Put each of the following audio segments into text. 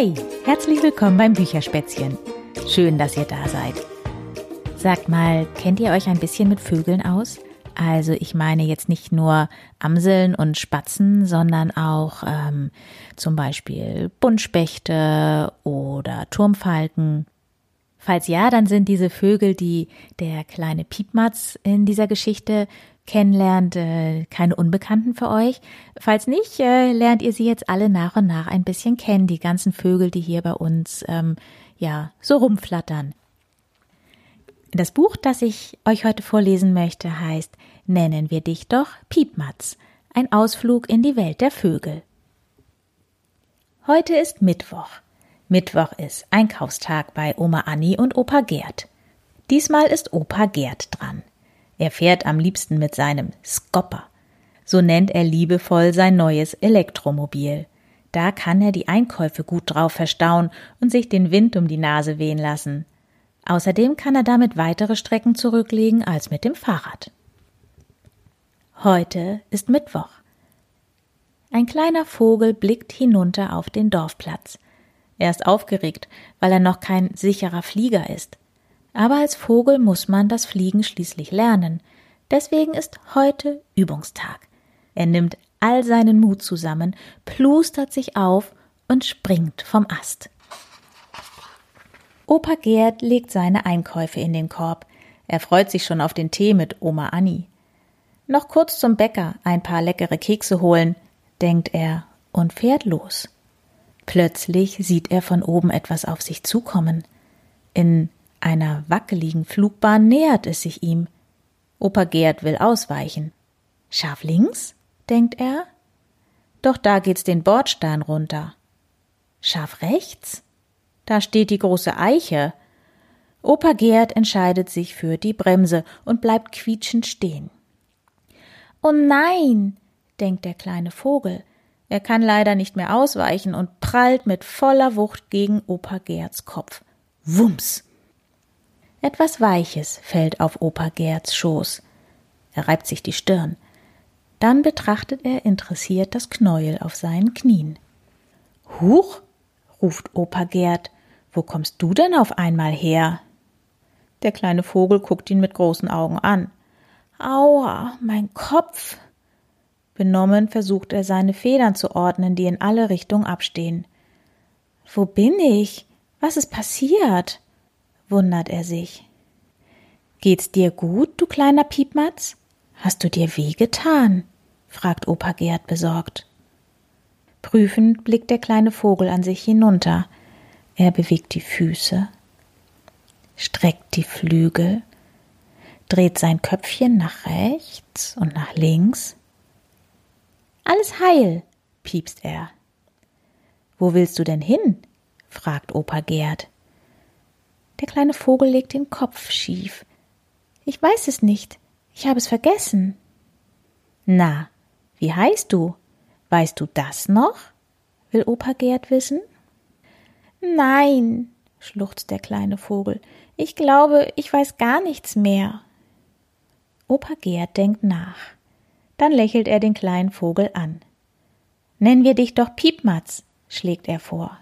Hey, herzlich willkommen beim Bücherspätzchen. Schön, dass ihr da seid. Sagt mal, kennt ihr euch ein bisschen mit Vögeln aus? Also ich meine jetzt nicht nur Amseln und Spatzen, sondern auch ähm, zum Beispiel Buntspechte oder Turmfalken. Falls ja, dann sind diese Vögel, die der kleine Piepmatz in dieser Geschichte kennenlernt, äh, keine Unbekannten für euch. Falls nicht, äh, lernt ihr sie jetzt alle nach und nach ein bisschen kennen, die ganzen Vögel, die hier bei uns ähm, ja so rumflattern. Das Buch, das ich euch heute vorlesen möchte, heißt Nennen wir dich doch Piepmatz. Ein Ausflug in die Welt der Vögel. Heute ist Mittwoch. Mittwoch ist Einkaufstag bei Oma Anni und Opa Gerd. Diesmal ist Opa Gerd dran. Er fährt am liebsten mit seinem Skopper. So nennt er liebevoll sein neues Elektromobil. Da kann er die Einkäufe gut drauf verstauen und sich den Wind um die Nase wehen lassen. Außerdem kann er damit weitere Strecken zurücklegen als mit dem Fahrrad. Heute ist Mittwoch. Ein kleiner Vogel blickt hinunter auf den Dorfplatz. Er ist aufgeregt, weil er noch kein sicherer Flieger ist. Aber als Vogel muss man das Fliegen schließlich lernen. Deswegen ist heute Übungstag. Er nimmt all seinen Mut zusammen, plustert sich auf und springt vom Ast. Opa Gerd legt seine Einkäufe in den Korb. Er freut sich schon auf den Tee mit Oma Anni. Noch kurz zum Bäcker ein paar leckere Kekse holen, denkt er und fährt los. Plötzlich sieht er von oben etwas auf sich zukommen. In einer wackeligen Flugbahn nähert es sich ihm. Opa Gerd will ausweichen. Scharf links? denkt er. Doch da geht's den Bordstein runter. Scharf rechts? Da steht die große Eiche. Opa Gerd entscheidet sich für die Bremse und bleibt quietschend stehen. Oh nein, denkt der kleine Vogel. Er kann leider nicht mehr ausweichen und prallt mit voller Wucht gegen Opa Gerds Kopf. Wumms! Etwas Weiches fällt auf Opa Gerds Schoß. Er reibt sich die Stirn. Dann betrachtet er interessiert das Knäuel auf seinen Knien. Huch, ruft Opa Gerd, wo kommst du denn auf einmal her? Der kleine Vogel guckt ihn mit großen Augen an. Aua, mein Kopf. Benommen versucht er seine Federn zu ordnen, die in alle Richtungen abstehen. Wo bin ich? Was ist passiert? Wundert er sich. Geht's dir gut, du kleiner Piepmatz? Hast du dir weh getan? fragt Opa Gerd besorgt. Prüfend blickt der kleine Vogel an sich hinunter. Er bewegt die Füße, streckt die Flügel, dreht sein Köpfchen nach rechts und nach links. Alles heil, piepst er. Wo willst du denn hin? fragt Opa Gerd. Der kleine Vogel legt den Kopf schief. Ich weiß es nicht. Ich habe es vergessen. Na, wie heißt du? Weißt du das noch? will Opa Gerd wissen. Nein, schluchzt der kleine Vogel. Ich glaube, ich weiß gar nichts mehr. Opa Gerd denkt nach. Dann lächelt er den kleinen Vogel an. Nennen wir dich doch Piepmatz, schlägt er vor.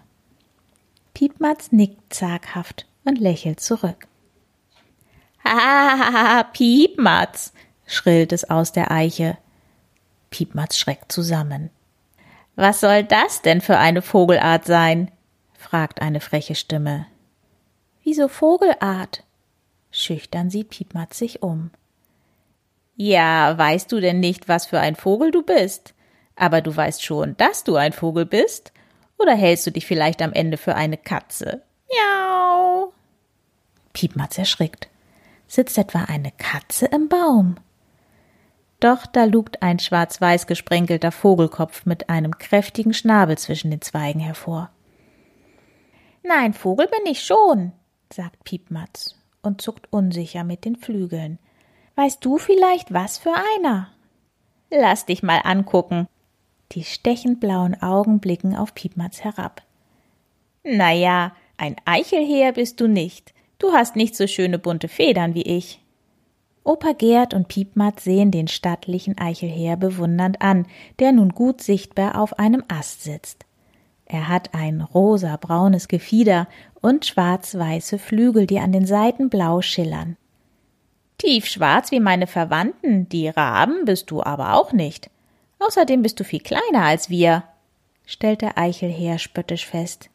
Piepmatz nickt zaghaft und lächelt zurück. Ha, Piepmatz, schrillt es aus der Eiche. Piepmatz schreckt zusammen. Was soll das denn für eine Vogelart sein? fragt eine freche Stimme. Wieso Vogelart? Schüchtern sieht Piepmatz sich um. Ja, weißt du denn nicht, was für ein Vogel du bist? Aber du weißt schon, dass du ein Vogel bist? Oder hältst du dich vielleicht am Ende für eine Katze? Miau. Piepmatz erschrickt. Sitzt etwa eine Katze im Baum? Doch da lugt ein schwarz-weiß gesprenkelter Vogelkopf mit einem kräftigen Schnabel zwischen den Zweigen hervor. Nein, Vogel bin ich schon, sagt Piepmatz und zuckt unsicher mit den Flügeln. Weißt du vielleicht, was für einer? Lass dich mal angucken. Die stechend blauen Augen blicken auf Piepmatz herab. Na ja, ein Eichelheer bist du nicht. Du hast nicht so schöne bunte Federn wie ich. Opa Gerd und Piepmatz sehen den stattlichen Eichelheer bewundernd an, der nun gut sichtbar auf einem Ast sitzt. Er hat ein rosa-braunes Gefieder und schwarz-weiße Flügel, die an den Seiten blau schillern. Tiefschwarz wie meine Verwandten, die Raben, bist du aber auch nicht. Außerdem bist du viel kleiner als wir, stellte Eichelheer spöttisch fest.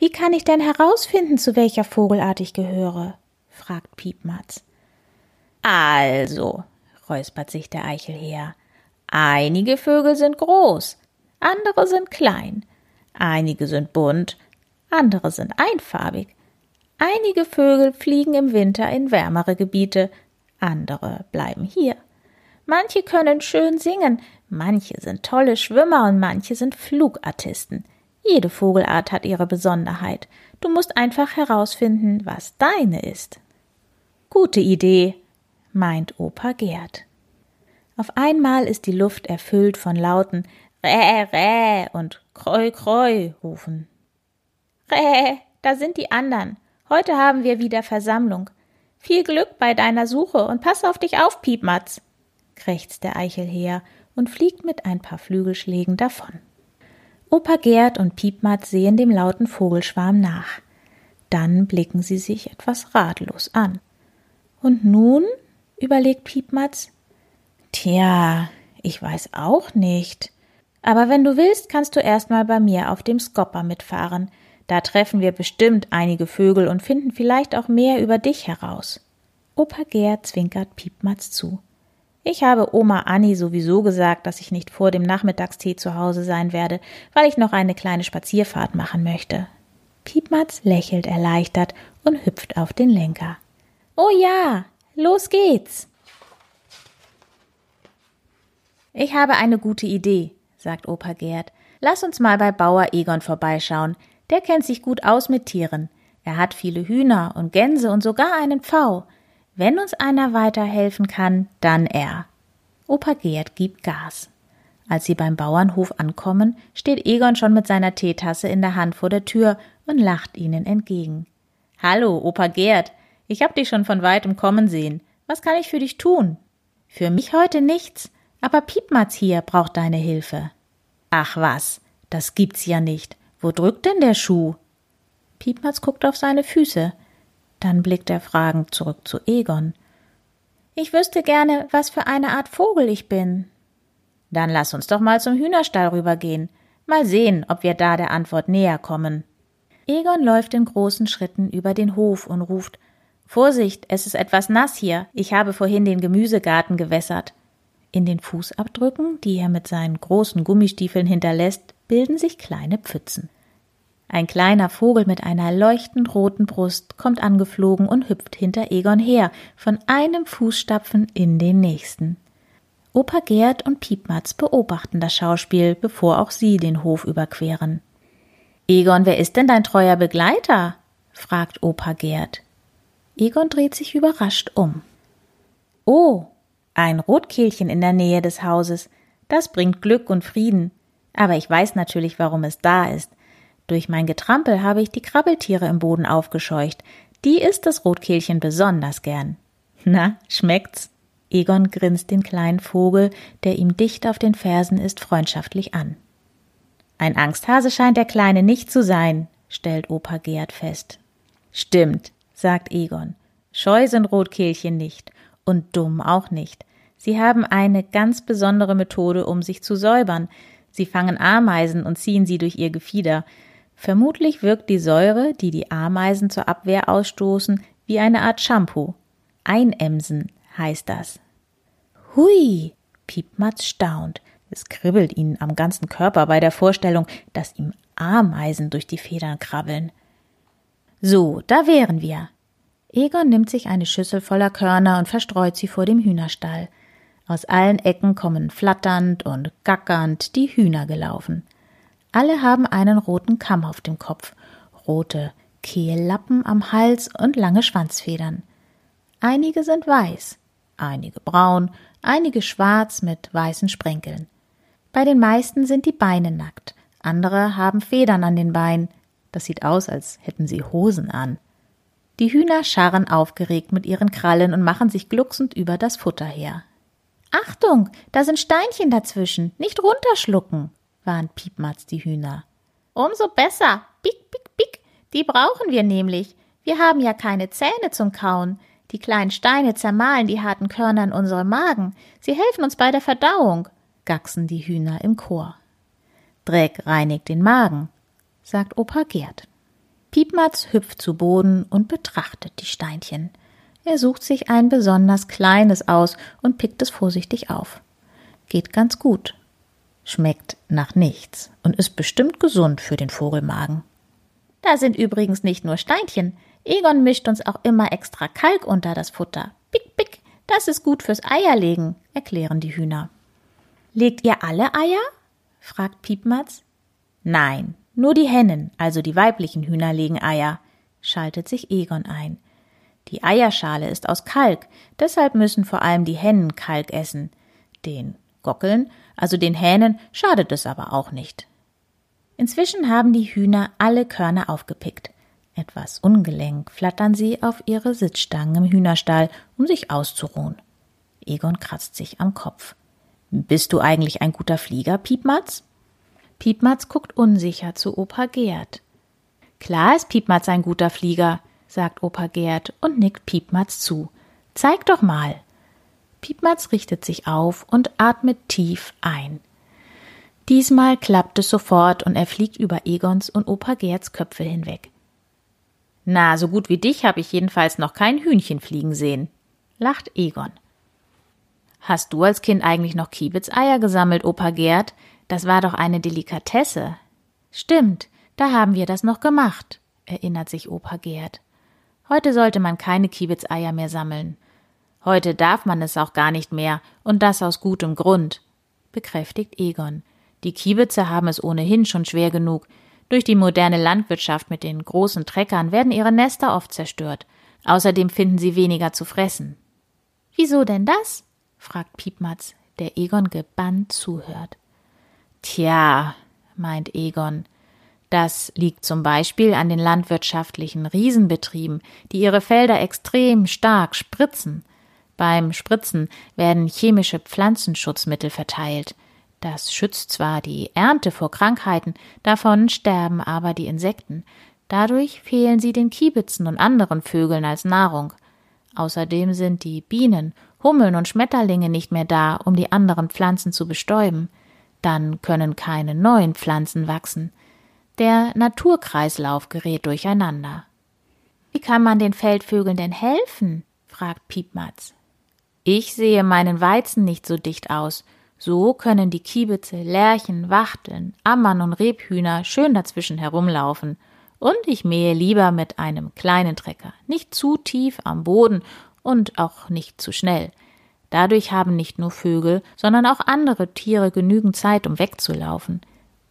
Wie kann ich denn herausfinden, zu welcher Vogelart ich gehöre? fragt Piepmatz. Also, räuspert sich der Eichelheer, einige Vögel sind groß, andere sind klein, einige sind bunt, andere sind einfarbig, einige Vögel fliegen im Winter in wärmere Gebiete, andere bleiben hier. Manche können schön singen, manche sind tolle Schwimmer und manche sind Flugartisten. Jede Vogelart hat ihre Besonderheit. Du musst einfach herausfinden, was deine ist. Gute Idee, meint Opa Gerd. Auf einmal ist die Luft erfüllt von lauten Räh, Räh und Kreu, Kreu rufen. Räh, da sind die anderen. Heute haben wir wieder Versammlung. Viel Glück bei deiner Suche und pass auf dich auf, Piepmatz, krächzt der Eichelheer und fliegt mit ein paar Flügelschlägen davon. Opa Gerd und Piepmatz sehen dem lauten Vogelschwarm nach. Dann blicken sie sich etwas ratlos an. Und nun? überlegt Piepmatz. Tja, ich weiß auch nicht. Aber wenn du willst, kannst du erstmal bei mir auf dem Skopper mitfahren. Da treffen wir bestimmt einige Vögel und finden vielleicht auch mehr über dich heraus. Opa Gerd zwinkert Piepmatz zu. Ich habe Oma Anni sowieso gesagt, dass ich nicht vor dem Nachmittagstee zu Hause sein werde, weil ich noch eine kleine Spazierfahrt machen möchte. Piepmatz lächelt erleichtert und hüpft auf den Lenker. Oh ja, los geht's! Ich habe eine gute Idee, sagt Opa Gerd. Lass uns mal bei Bauer Egon vorbeischauen. Der kennt sich gut aus mit Tieren. Er hat viele Hühner und Gänse und sogar einen Pfau. Wenn uns einer weiterhelfen kann, dann er. Opa Gerd gibt Gas. Als sie beim Bauernhof ankommen, steht Egon schon mit seiner Teetasse in der Hand vor der Tür und lacht ihnen entgegen. Hallo, Opa Gerd. Ich hab dich schon von weitem kommen sehen. Was kann ich für dich tun? Für mich heute nichts. Aber Piepmatz hier braucht deine Hilfe. Ach was, das gibt's ja nicht. Wo drückt denn der Schuh? Piepmatz guckt auf seine Füße. Dann blickt er fragend zurück zu Egon. Ich wüsste gerne, was für eine Art Vogel ich bin. Dann lass uns doch mal zum Hühnerstall rübergehen. Mal sehen, ob wir da der Antwort näher kommen. Egon läuft in großen Schritten über den Hof und ruft Vorsicht, es ist etwas nass hier. Ich habe vorhin den Gemüsegarten gewässert. In den Fußabdrücken, die er mit seinen großen Gummistiefeln hinterlässt, bilden sich kleine Pfützen. Ein kleiner Vogel mit einer leuchtend roten Brust kommt angeflogen und hüpft hinter Egon her, von einem Fußstapfen in den nächsten. Opa Gerd und Piepmatz beobachten das Schauspiel, bevor auch sie den Hof überqueren. Egon, wer ist denn dein treuer Begleiter? fragt Opa Gerd. Egon dreht sich überrascht um. Oh, ein Rotkehlchen in der Nähe des Hauses. Das bringt Glück und Frieden. Aber ich weiß natürlich, warum es da ist. Durch mein Getrampel habe ich die Krabbeltiere im Boden aufgescheucht. Die isst das Rotkehlchen besonders gern. Na, schmeckt's? Egon grinst den kleinen Vogel, der ihm dicht auf den Fersen ist, freundschaftlich an. Ein Angsthase scheint der Kleine nicht zu sein, stellt Opa Gerd fest. Stimmt, sagt Egon. Scheu sind Rotkehlchen nicht und dumm auch nicht. Sie haben eine ganz besondere Methode, um sich zu säubern. Sie fangen Ameisen und ziehen sie durch ihr Gefieder. Vermutlich wirkt die Säure, die die Ameisen zur Abwehr ausstoßen, wie eine Art Shampoo. Einemsen heißt das. Hui, Piepmatz staunt. Es kribbelt ihn am ganzen Körper bei der Vorstellung, dass ihm Ameisen durch die Federn krabbeln. So, da wären wir. Egon nimmt sich eine Schüssel voller Körner und verstreut sie vor dem Hühnerstall. Aus allen Ecken kommen flatternd und gackernd die Hühner gelaufen. Alle haben einen roten Kamm auf dem Kopf, rote Kehllappen am Hals und lange Schwanzfedern. Einige sind weiß, einige braun, einige schwarz mit weißen Sprenkeln. Bei den meisten sind die Beine nackt, andere haben Federn an den Beinen. Das sieht aus, als hätten sie Hosen an. Die Hühner scharren aufgeregt mit ihren Krallen und machen sich glucksend über das Futter her. Achtung, da sind Steinchen dazwischen, nicht runterschlucken, warnt Piepmatz die Hühner. Umso besser. Pick, pick, pick. Die brauchen wir nämlich. Wir haben ja keine Zähne zum Kauen. Die kleinen Steine zermahlen die harten Körner in unserem Magen. Sie helfen uns bei der Verdauung, gacksen die Hühner im Chor. Dreck reinigt den Magen, sagt Opa Gerd. Piepmatz hüpft zu Boden und betrachtet die Steinchen. Er sucht sich ein besonders kleines aus und pickt es vorsichtig auf. Geht ganz gut. Schmeckt nach nichts und ist bestimmt gesund für den Vogelmagen. Da sind übrigens nicht nur Steinchen. Egon mischt uns auch immer extra Kalk unter das Futter. Pick, pick, das ist gut fürs Eierlegen, erklären die Hühner. Legt ihr alle Eier? fragt Piepmatz. Nein, nur die Hennen, also die weiblichen Hühner, legen Eier, schaltet sich Egon ein. Die Eierschale ist aus Kalk, deshalb müssen vor allem die Hennen Kalk essen. Den Gockeln, also den Hähnen, schadet es aber auch nicht. Inzwischen haben die Hühner alle Körner aufgepickt. Etwas ungelenk flattern sie auf ihre Sitzstangen im Hühnerstall, um sich auszuruhen. Egon kratzt sich am Kopf. Bist du eigentlich ein guter Flieger, Piepmatz? Piepmatz guckt unsicher zu Opa Gerd. Klar ist Piepmatz ein guter Flieger, sagt Opa Gerd und nickt Piepmatz zu. Zeig doch mal. Piepmatz richtet sich auf und atmet tief ein. Diesmal klappt es sofort und er fliegt über Egons und Opa Gerds Köpfe hinweg. Na, so gut wie dich habe ich jedenfalls noch kein Hühnchen fliegen sehen, lacht Egon. Hast du als Kind eigentlich noch Kiebitzeier gesammelt, Opa Gerd? Das war doch eine Delikatesse. Stimmt, da haben wir das noch gemacht, erinnert sich Opa Gerd. Heute sollte man keine Kiebitzeier mehr sammeln. Heute darf man es auch gar nicht mehr, und das aus gutem Grund, bekräftigt Egon. Die Kiebitze haben es ohnehin schon schwer genug. Durch die moderne Landwirtschaft mit den großen Treckern werden ihre Nester oft zerstört. Außerdem finden sie weniger zu fressen. Wieso denn das? fragt Piepmatz, der Egon gebannt zuhört. Tja, meint Egon, das liegt zum Beispiel an den landwirtschaftlichen Riesenbetrieben, die ihre Felder extrem stark spritzen. Beim Spritzen werden chemische Pflanzenschutzmittel verteilt. Das schützt zwar die Ernte vor Krankheiten, davon sterben aber die Insekten. Dadurch fehlen sie den Kiebitzen und anderen Vögeln als Nahrung. Außerdem sind die Bienen, Hummeln und Schmetterlinge nicht mehr da, um die anderen Pflanzen zu bestäuben. Dann können keine neuen Pflanzen wachsen. Der Naturkreislauf gerät durcheinander. Wie kann man den Feldvögeln denn helfen? fragt Piepmatz. Ich sehe meinen Weizen nicht so dicht aus, so können die Kiebitze, Lerchen, Wachteln, Ammern und Rebhühner schön dazwischen herumlaufen. Und ich mähe lieber mit einem kleinen Trecker, nicht zu tief am Boden und auch nicht zu schnell. Dadurch haben nicht nur Vögel, sondern auch andere Tiere genügend Zeit, um wegzulaufen.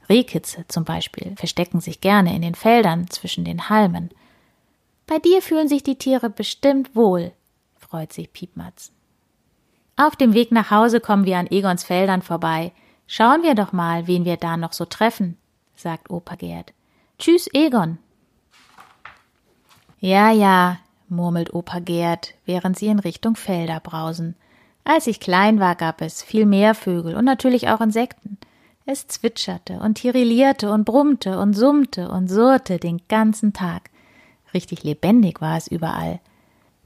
Rehkitze zum Beispiel verstecken sich gerne in den Feldern zwischen den Halmen. Bei dir fühlen sich die Tiere bestimmt wohl, freut sich Piepmatz. Auf dem Weg nach Hause kommen wir an Egons Feldern vorbei. Schauen wir doch mal, wen wir da noch so treffen, sagt Opa Gerd. Tschüss, Egon. Ja, ja, murmelt Opa Gerd, während sie in Richtung Felder brausen. Als ich klein war, gab es viel mehr Vögel und natürlich auch Insekten. Es zwitscherte und tirillierte und brummte und summte und surrte den ganzen Tag. Richtig lebendig war es überall.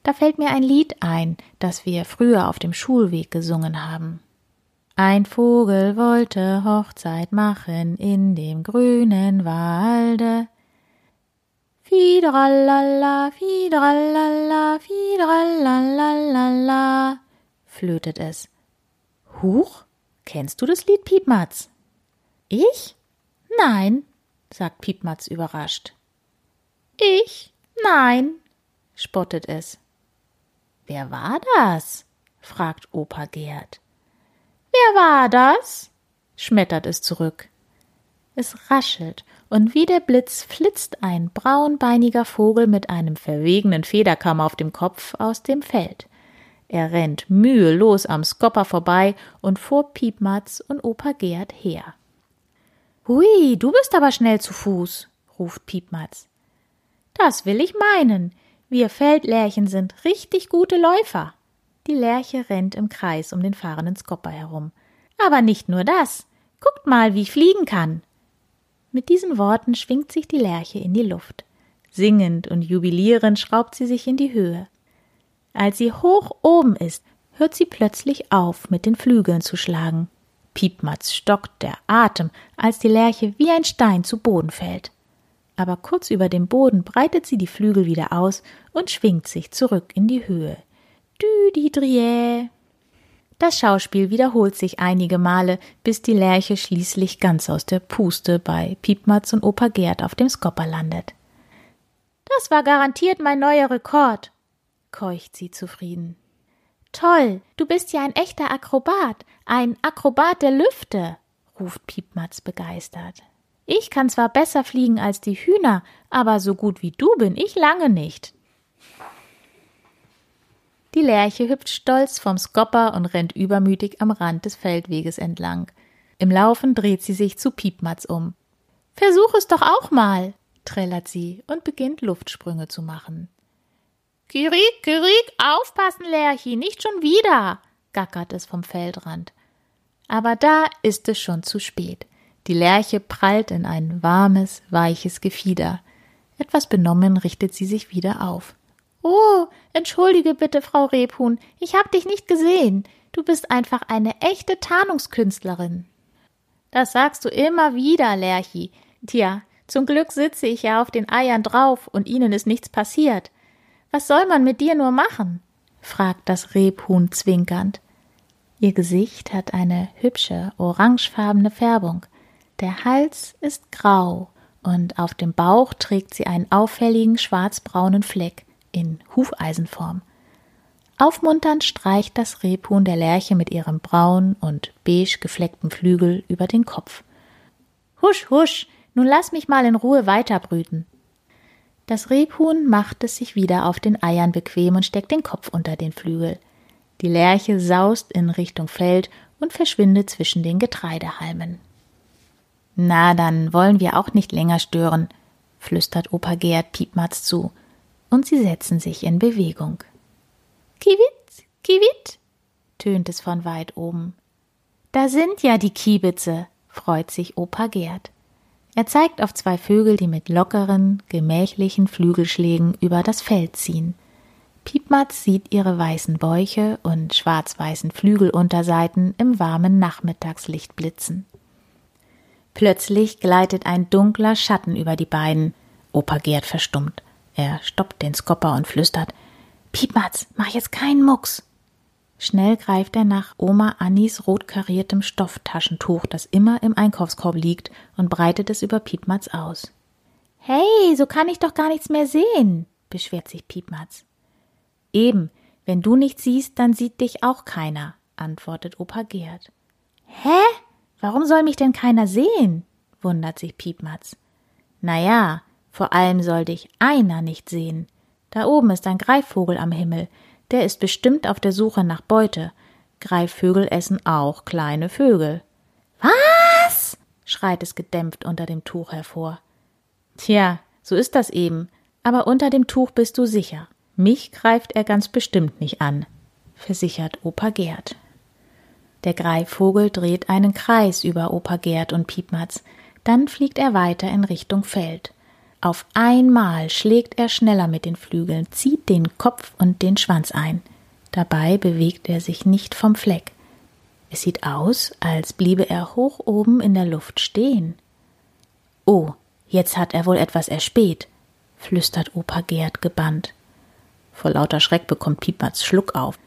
Da fällt mir ein Lied ein, das wir früher auf dem Schulweg gesungen haben. Ein Vogel wollte Hochzeit machen in dem grünen Walde. Fidralala, fidralala, fidralalalala, flötet es. Huch, kennst du das Lied, Piepmatz? Ich? Nein, sagt Piepmatz überrascht. Ich? Nein, spottet es. Wer war das? fragt Opa Gerd. Wer war das? schmettert es zurück. Es raschelt, und wie der Blitz flitzt ein braunbeiniger Vogel mit einem verwegenen Federkamm auf dem Kopf aus dem Feld. Er rennt mühelos am Skopper vorbei und vor Piepmatz und Opa Gerd her. Hui, du bist aber schnell zu Fuß, ruft Piepmatz. Das will ich meinen. Wir Feldlärchen sind richtig gute Läufer. Die Lerche rennt im Kreis um den fahrenden Skopper herum. Aber nicht nur das. Guckt mal, wie ich fliegen kann. Mit diesen Worten schwingt sich die Lerche in die Luft. Singend und jubilierend schraubt sie sich in die Höhe. Als sie hoch oben ist, hört sie plötzlich auf, mit den Flügeln zu schlagen. Piepmatz stockt der Atem, als die Lerche wie ein Stein zu Boden fällt. Aber kurz über dem Boden breitet sie die Flügel wieder aus und schwingt sich zurück in die Höhe. Düdidriä. Das Schauspiel wiederholt sich einige Male, bis die Lerche schließlich ganz aus der Puste bei Piepmatz und Opa Gerd auf dem Skopper landet. Das war garantiert mein neuer Rekord, keucht sie zufrieden. Toll, du bist ja ein echter Akrobat, ein Akrobat der Lüfte, ruft Piepmatz begeistert. Ich kann zwar besser fliegen als die Hühner, aber so gut wie du bin ich lange nicht. Die Lerche hüpft stolz vom Skopper und rennt übermütig am Rand des Feldweges entlang. Im Laufen dreht sie sich zu Piepmatz um. Versuch es doch auch mal, trällert sie und beginnt Luftsprünge zu machen. Kirik, Kirik, aufpassen, Lerchi, nicht schon wieder, gackert es vom Feldrand. Aber da ist es schon zu spät. Die Lerche prallt in ein warmes, weiches Gefieder. Etwas benommen richtet sie sich wieder auf. Oh, entschuldige bitte, Frau Rebhuhn, ich hab dich nicht gesehen. Du bist einfach eine echte Tarnungskünstlerin. Das sagst du immer wieder, Lerchi. Tja, zum Glück sitze ich ja auf den Eiern drauf und ihnen ist nichts passiert. Was soll man mit dir nur machen? fragt das Rebhuhn zwinkernd. Ihr Gesicht hat eine hübsche, orangefarbene Färbung. Der Hals ist grau und auf dem Bauch trägt sie einen auffälligen schwarzbraunen Fleck in Hufeisenform. Aufmunternd streicht das Rebhuhn der Lerche mit ihrem braun und beige gefleckten Flügel über den Kopf. Husch, husch, nun lass mich mal in Ruhe weiterbrüten. Das Rebhuhn macht es sich wieder auf den Eiern bequem und steckt den Kopf unter den Flügel. Die Lerche saust in Richtung Feld und verschwindet zwischen den Getreidehalmen. Na, dann wollen wir auch nicht länger stören, flüstert Opa Gerd Piepmatz zu, und sie setzen sich in Bewegung. Kiewit, Kiewit, tönt es von weit oben. Da sind ja die Kiebitze, freut sich Opa Gerd. Er zeigt auf zwei Vögel, die mit lockeren, gemächlichen Flügelschlägen über das Feld ziehen. Piepmatz sieht ihre weißen Bäuche und schwarz-weißen Flügelunterseiten im warmen Nachmittagslicht blitzen. Plötzlich gleitet ein dunkler Schatten über die beiden. Opa Gerd verstummt. Er stoppt den Skopper und flüstert: Piepmatz, mach jetzt keinen Mucks. Schnell greift er nach Oma Annis rot kariertem Stofftaschentuch, das immer im Einkaufskorb liegt, und breitet es über Piepmatz aus. Hey, so kann ich doch gar nichts mehr sehen, beschwert sich Piepmatz. Eben, wenn du nichts siehst, dann sieht dich auch keiner, antwortet Opa Gerd. Hä? Warum soll mich denn keiner sehen? wundert sich Piepmatz. Na ja, vor allem soll dich einer nicht sehen. Da oben ist ein Greifvogel am Himmel, der ist bestimmt auf der Suche nach Beute. Greifvögel essen auch kleine Vögel. Was? schreit es gedämpft unter dem Tuch hervor. Tja, so ist das eben. Aber unter dem Tuch bist du sicher. Mich greift er ganz bestimmt nicht an, versichert Opa Gerd. Der Greifvogel dreht einen Kreis über Opa Gerd und Piepmatz, dann fliegt er weiter in Richtung Feld. Auf einmal schlägt er schneller mit den Flügeln, zieht den Kopf und den Schwanz ein. Dabei bewegt er sich nicht vom Fleck. Es sieht aus, als bliebe er hoch oben in der Luft stehen. Oh, jetzt hat er wohl etwas erspäht, flüstert Opa Gerd gebannt. Vor lauter Schreck bekommt Piepmatz Schluck auf.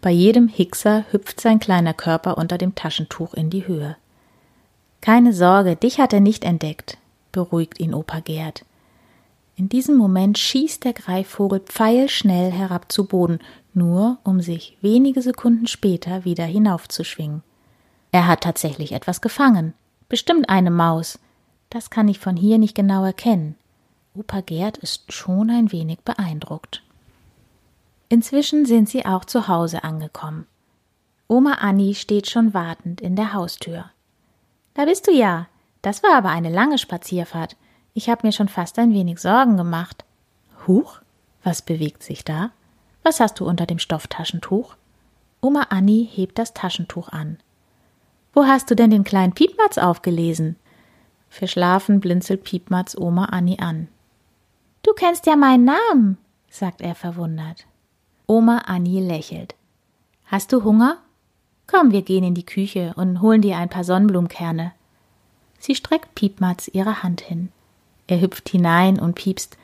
Bei jedem Hickser hüpft sein kleiner Körper unter dem Taschentuch in die Höhe. Keine Sorge, dich hat er nicht entdeckt, beruhigt ihn Opa Gerd. In diesem Moment schießt der Greifvogel pfeilschnell herab zu Boden, nur um sich wenige Sekunden später wieder hinaufzuschwingen. Er hat tatsächlich etwas gefangen. Bestimmt eine Maus. Das kann ich von hier nicht genau erkennen. Opa Gerd ist schon ein wenig beeindruckt. Inzwischen sind sie auch zu Hause angekommen. Oma Anni steht schon wartend in der Haustür. Da bist du ja. Das war aber eine lange Spazierfahrt. Ich habe mir schon fast ein wenig Sorgen gemacht. Huch, was bewegt sich da? Was hast du unter dem Stofftaschentuch? Oma Anni hebt das Taschentuch an. Wo hast du denn den kleinen Piepmatz aufgelesen? Verschlafen blinzelt Piepmatz Oma Anni an. Du kennst ja meinen Namen, sagt er verwundert. Oma Anni lächelt. Hast du Hunger? Komm, wir gehen in die Küche und holen dir ein paar Sonnenblumenkerne. Sie streckt Piepmatz ihre Hand hin. Er hüpft hinein und piepst.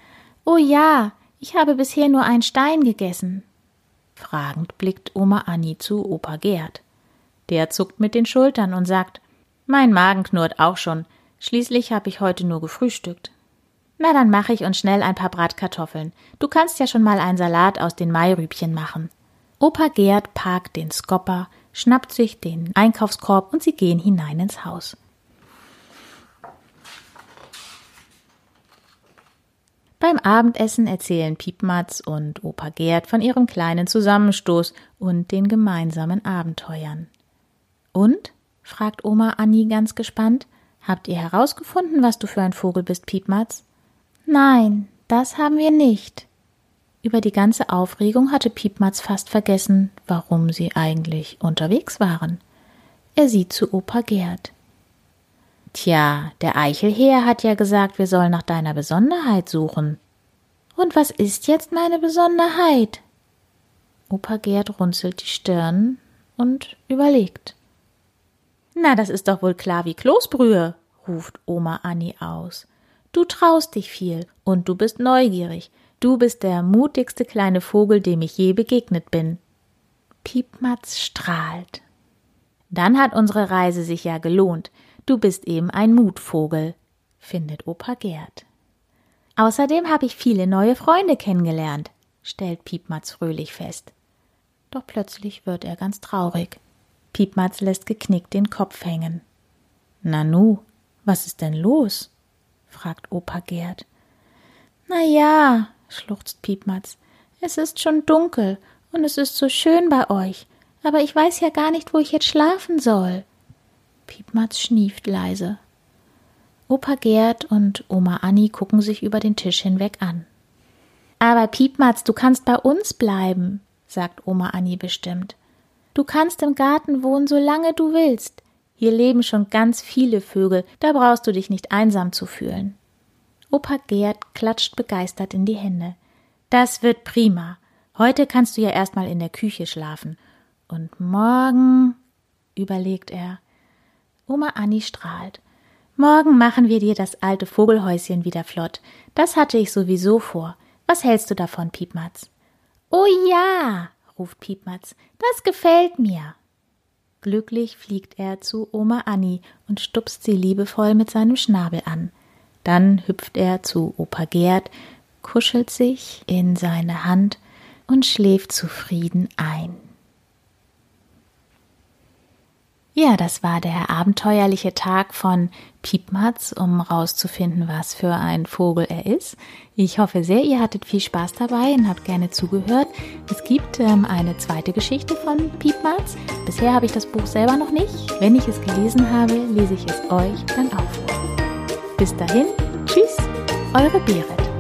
Oh ja, ich habe bisher nur einen Stein gegessen. Fragend blickt Oma Anni zu Opa Gerd. Der zuckt mit den Schultern und sagt, mein Magen knurrt auch schon. Schließlich habe ich heute nur gefrühstückt. Na, dann mache ich uns schnell ein paar Bratkartoffeln. Du kannst ja schon mal einen Salat aus den Mairübchen machen. Opa Gerd parkt den Skopper, schnappt sich den Einkaufskorb und sie gehen hinein ins Haus. Beim Abendessen erzählen Piepmatz und Opa Gerd von ihrem kleinen Zusammenstoß und den gemeinsamen Abenteuern. Und? fragt Oma Anni ganz gespannt. Habt ihr herausgefunden, was du für ein Vogel bist, Piepmatz? Nein, das haben wir nicht. Über die ganze Aufregung hatte Piepmatz fast vergessen, warum sie eigentlich unterwegs waren. Er sieht zu Opa Gerd. Tja, der Eichelheer hat ja gesagt, wir sollen nach deiner Besonderheit suchen. Und was ist jetzt meine Besonderheit? Opa Gerd runzelt die Stirn und überlegt. Na, das ist doch wohl klar wie Kloßbrühe, ruft Oma Anni aus. Du traust dich viel und du bist neugierig. Du bist der mutigste kleine Vogel, dem ich je begegnet bin. Piepmatz strahlt. Dann hat unsere Reise sich ja gelohnt. Du bist eben ein Mutvogel, findet Opa Gerd. Außerdem habe ich viele neue Freunde kennengelernt, stellt Piepmatz fröhlich fest. Doch plötzlich wird er ganz traurig. Piepmatz lässt geknickt den Kopf hängen. Nanu, was ist denn los? Fragt Opa Gerd. Na ja, schluchzt Piepmatz, es ist schon dunkel und es ist so schön bei euch, aber ich weiß ja gar nicht, wo ich jetzt schlafen soll. Piepmatz schnieft leise. Opa Gerd und Oma Anni gucken sich über den Tisch hinweg an. Aber Piepmatz, du kannst bei uns bleiben, sagt Oma Anni bestimmt. Du kannst im Garten wohnen, solange du willst. Hier leben schon ganz viele Vögel, da brauchst du dich nicht einsam zu fühlen. Opa Gerd klatscht begeistert in die Hände. Das wird prima. Heute kannst du ja erstmal in der Küche schlafen. Und morgen, überlegt er. Oma Anni strahlt. Morgen machen wir dir das alte Vogelhäuschen wieder flott. Das hatte ich sowieso vor. Was hältst du davon, Piepmatz? Oh ja, ruft Piepmatz, das gefällt mir. Glücklich fliegt er zu Oma Anni und stupst sie liebevoll mit seinem Schnabel an. Dann hüpft er zu Opa Gerd, kuschelt sich in seine Hand und schläft zufrieden ein. Ja, das war der abenteuerliche Tag von Piepmatz, um rauszufinden, was für ein Vogel er ist. Ich hoffe sehr, ihr hattet viel Spaß dabei und habt gerne zugehört. Es gibt ähm, eine zweite Geschichte von Piepmatz. Bisher habe ich das Buch selber noch nicht. Wenn ich es gelesen habe, lese ich es euch dann auch. Bis dahin, tschüss, eure Beere.